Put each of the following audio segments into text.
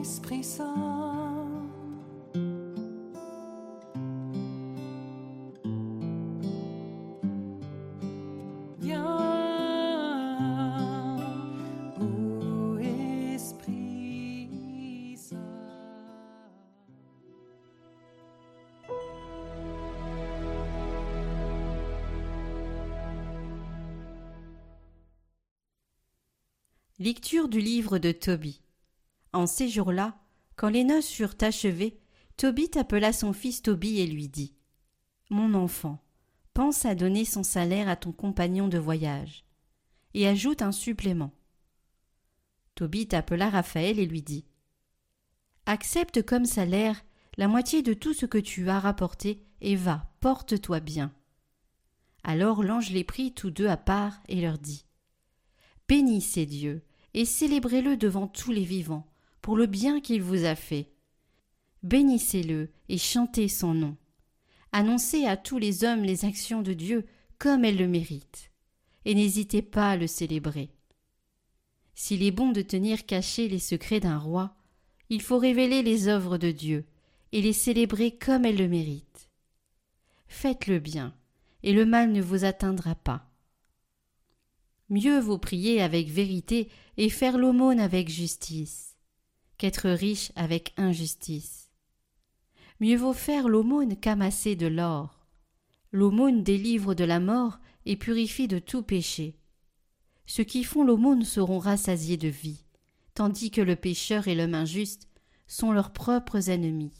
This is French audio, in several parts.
Esprit Saint. Esprit. Lecture du livre de Tobie. En ces jours-là, quand les noces furent achevées, Tobie appela son fils Tobie et lui dit Mon enfant, pense à donner son salaire à ton compagnon de voyage, et ajoute un supplément. Tobie appela Raphaël et lui dit Accepte comme salaire la moitié de tout ce que tu as rapporté, et va, porte-toi bien. Alors l'ange les prit tous deux à part et leur dit Bénissez Dieu et célébrez-le devant tous les vivants pour le bien qu'il vous a fait. Bénissez-le et chantez son nom. Annoncez à tous les hommes les actions de Dieu comme elles le méritent, et n'hésitez pas à le célébrer. S'il est bon de tenir cachés les secrets d'un roi, il faut révéler les œuvres de Dieu et les célébrer comme elles le méritent. Faites le bien, et le mal ne vous atteindra pas. Mieux vaut prier avec vérité et faire l'aumône avec justice, qu'être riche avec injustice. Mieux vaut faire l'aumône qu'amasser de l'or. L'aumône délivre de la mort et purifie de tout péché. Ceux qui font l'aumône seront rassasiés de vie, tandis que le pécheur et l'homme injuste sont leurs propres ennemis.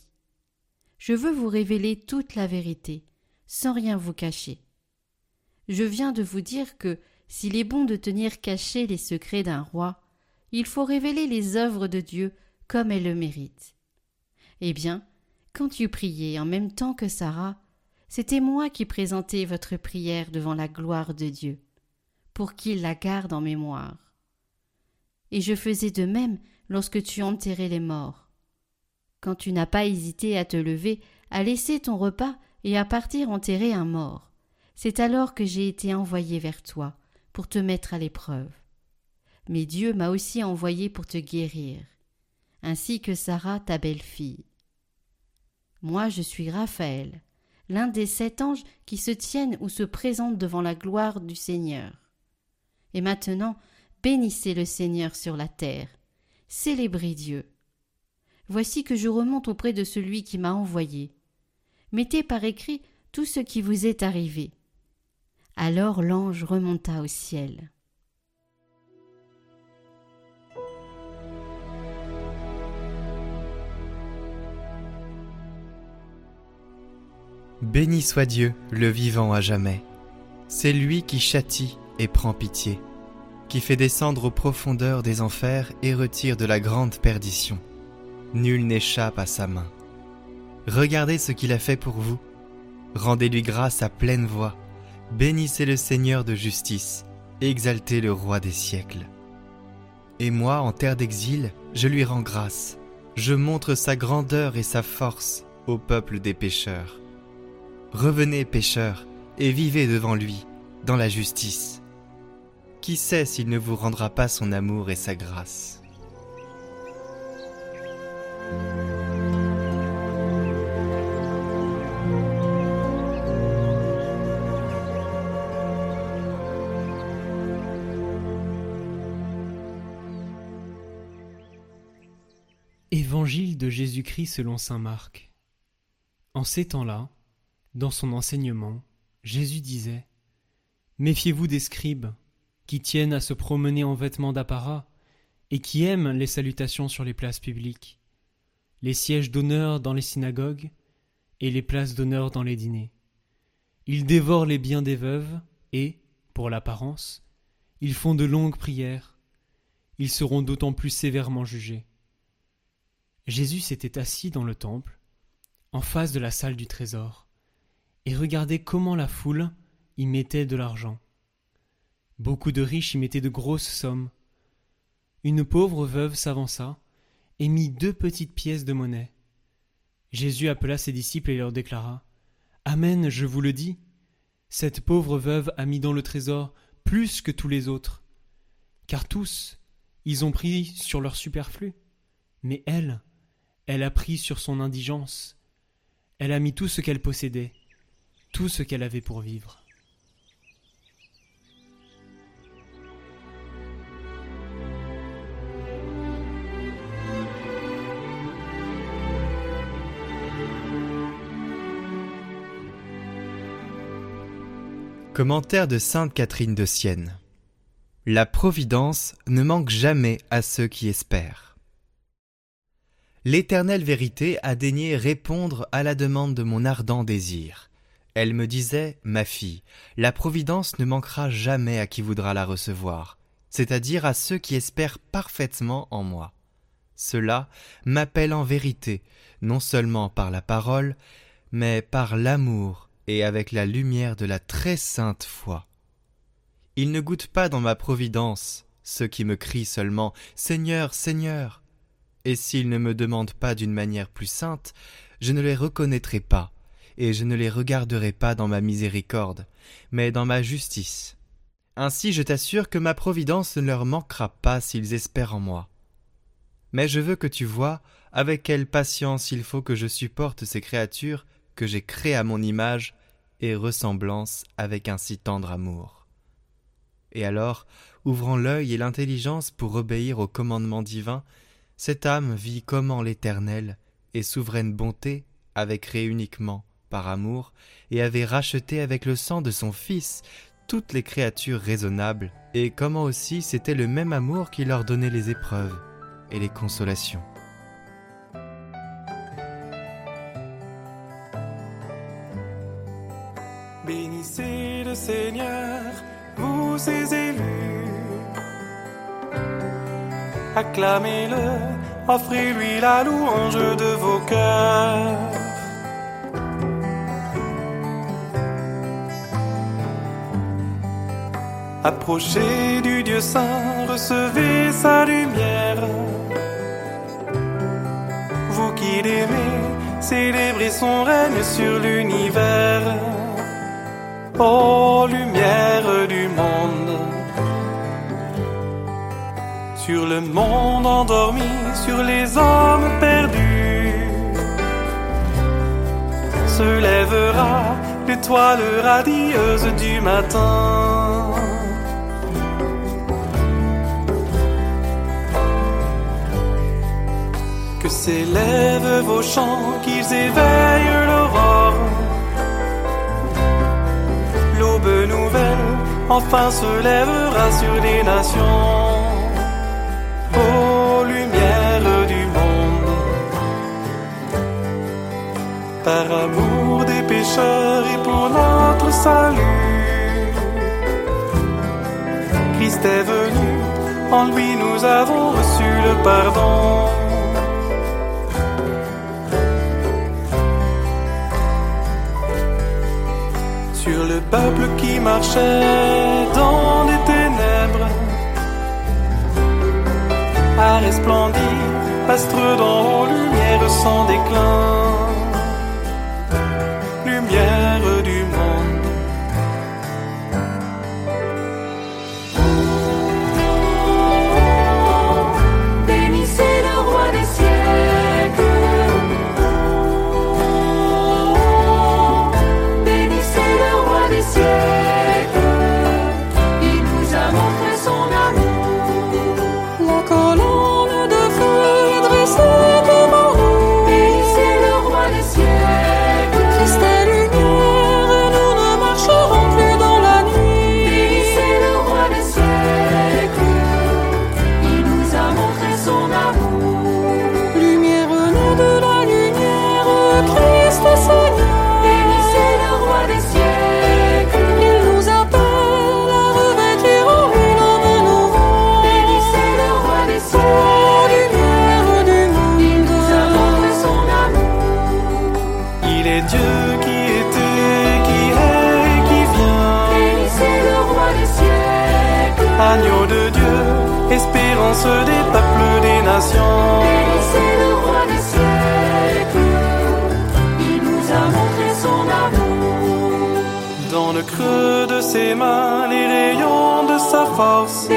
Je veux vous révéler toute la vérité, sans rien vous cacher. Je viens de vous dire que s'il est bon de tenir cachés les secrets d'un roi, il faut révéler les œuvres de Dieu comme elles le méritent. Eh bien, quand tu priais en même temps que Sarah, c'était moi qui présentais votre prière devant la gloire de Dieu, pour qu'il la garde en mémoire. Et je faisais de même lorsque tu enterrais les morts. Quand tu n'as pas hésité à te lever, à laisser ton repas et à partir enterrer un mort, c'est alors que j'ai été envoyé vers toi pour te mettre à l'épreuve. Mais Dieu m'a aussi envoyé pour te guérir, ainsi que Sarah ta belle-fille. Moi je suis Raphaël, l'un des sept anges qui se tiennent ou se présentent devant la gloire du Seigneur. Et maintenant, bénissez le Seigneur sur la terre, célébrez Dieu. Voici que je remonte auprès de celui qui m'a envoyé. Mettez par écrit tout ce qui vous est arrivé. Alors l'ange remonta au ciel. Béni soit Dieu, le vivant à jamais. C'est lui qui châtie et prend pitié, qui fait descendre aux profondeurs des enfers et retire de la grande perdition. Nul n'échappe à sa main. Regardez ce qu'il a fait pour vous. Rendez-lui grâce à pleine voix. Bénissez le Seigneur de justice. Exaltez le roi des siècles. Et moi, en terre d'exil, je lui rends grâce. Je montre sa grandeur et sa force au peuple des pécheurs. Revenez, pécheurs, et vivez devant lui, dans la justice. Qui sait s'il ne vous rendra pas son amour et sa grâce? Évangile de Jésus-Christ selon saint Marc. En ces temps-là, dans son enseignement, Jésus disait Méfiez-vous des scribes, qui tiennent à se promener en vêtements d'apparat et qui aiment les salutations sur les places publiques, les sièges d'honneur dans les synagogues et les places d'honneur dans les dîners. Ils dévorent les biens des veuves et, pour l'apparence, ils font de longues prières. Ils seront d'autant plus sévèrement jugés. Jésus s'était assis dans le temple, en face de la salle du trésor, et regardait comment la foule y mettait de l'argent. Beaucoup de riches y mettaient de grosses sommes. Une pauvre veuve s'avança et mit deux petites pièces de monnaie. Jésus appela ses disciples et leur déclara Amen, je vous le dis, cette pauvre veuve a mis dans le trésor plus que tous les autres, car tous, ils ont pris sur leur superflu, Mais elle, elle a pris sur son indigence. Elle a mis tout ce qu'elle possédait, tout ce qu'elle avait pour vivre. Commentaire de Sainte Catherine de Sienne. La providence ne manque jamais à ceux qui espèrent. L'éternelle vérité a daigné répondre à la demande de mon ardent désir. Elle me disait, ma fille, la providence ne manquera jamais à qui voudra la recevoir, c'est-à-dire à ceux qui espèrent parfaitement en moi. Cela m'appelle en vérité, non seulement par la parole, mais par l'amour et avec la lumière de la très sainte foi. Il ne goûte pas dans ma providence ceux qui me crient seulement Seigneur, Seigneur. Et s'ils ne me demandent pas d'une manière plus sainte, je ne les reconnaîtrai pas, et je ne les regarderai pas dans ma miséricorde, mais dans ma justice. Ainsi je t'assure que ma providence ne leur manquera pas s'ils espèrent en moi. Mais je veux que tu vois avec quelle patience il faut que je supporte ces créatures que j'ai créées à mon image et ressemblance avec un si tendre amour. Et alors, ouvrant l'œil et l'intelligence pour obéir au commandement divin, cette âme vit comment l'Éternel et souveraine bonté créé uniquement par amour et avait racheté avec le sang de son Fils toutes les créatures raisonnables, et comment aussi c'était le même amour qui leur donnait les épreuves et les consolations. Bénissez le Seigneur, vous ses élus. Acclamez-le, offrez-lui la louange de vos cœurs. Approchez du Dieu saint, recevez sa lumière. Vous qui l'aimez, célébrez son règne sur l'univers. Ô lumière du monde, sur le monde endormi, sur les hommes perdus, se lèvera l'étoile radieuse du matin. S'élèvent vos chants, qu'ils éveillent l'aurore l'aube nouvelle enfin se lèvera sur les nations. Ô lumière du monde, par amour des pécheurs et pour notre salut, Christ est venu, en lui nous avons reçu le pardon. Sur le peuple qui marchait dans les ténèbres. A resplendi, astre dans lumière sans déclin. Est Dieu qui était, qui est et qui vient. Bénissez le roi des siècles. Agneau de Dieu, espérance des peuples des nations. Bénissez le roi des siècles. Il nous a montré son amour. Dans le creux de ses mains, les rayons de sa force.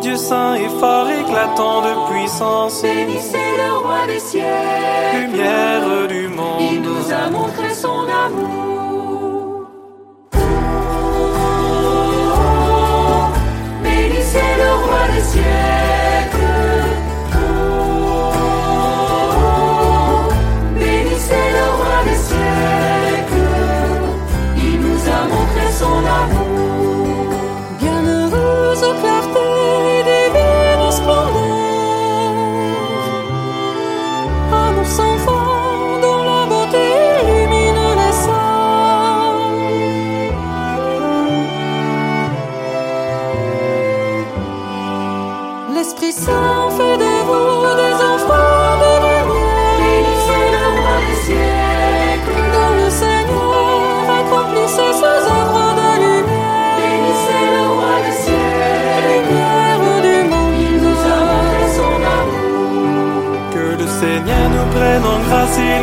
Dieu saint et phare éclatant de puissance, Bénissez le roi des siècles. lumière du Il monde. nous a montré son amour.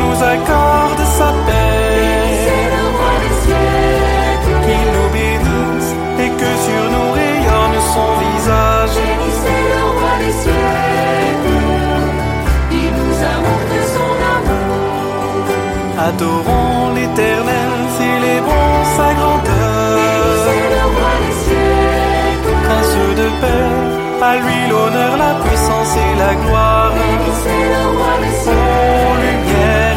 Nous accorde sa C'est paix. le roi des siècles. Qu'il nous bénisse et que sur nous rayonne son visage. Bénissez le roi des siècles. Il nous a montré son amour. Adorons l'éternel, célébrons sa C'est grandeur. le roi des siècles. Prince de paix, à lui l'honneur, la puissance et la gloire. C'est le roi des siècles.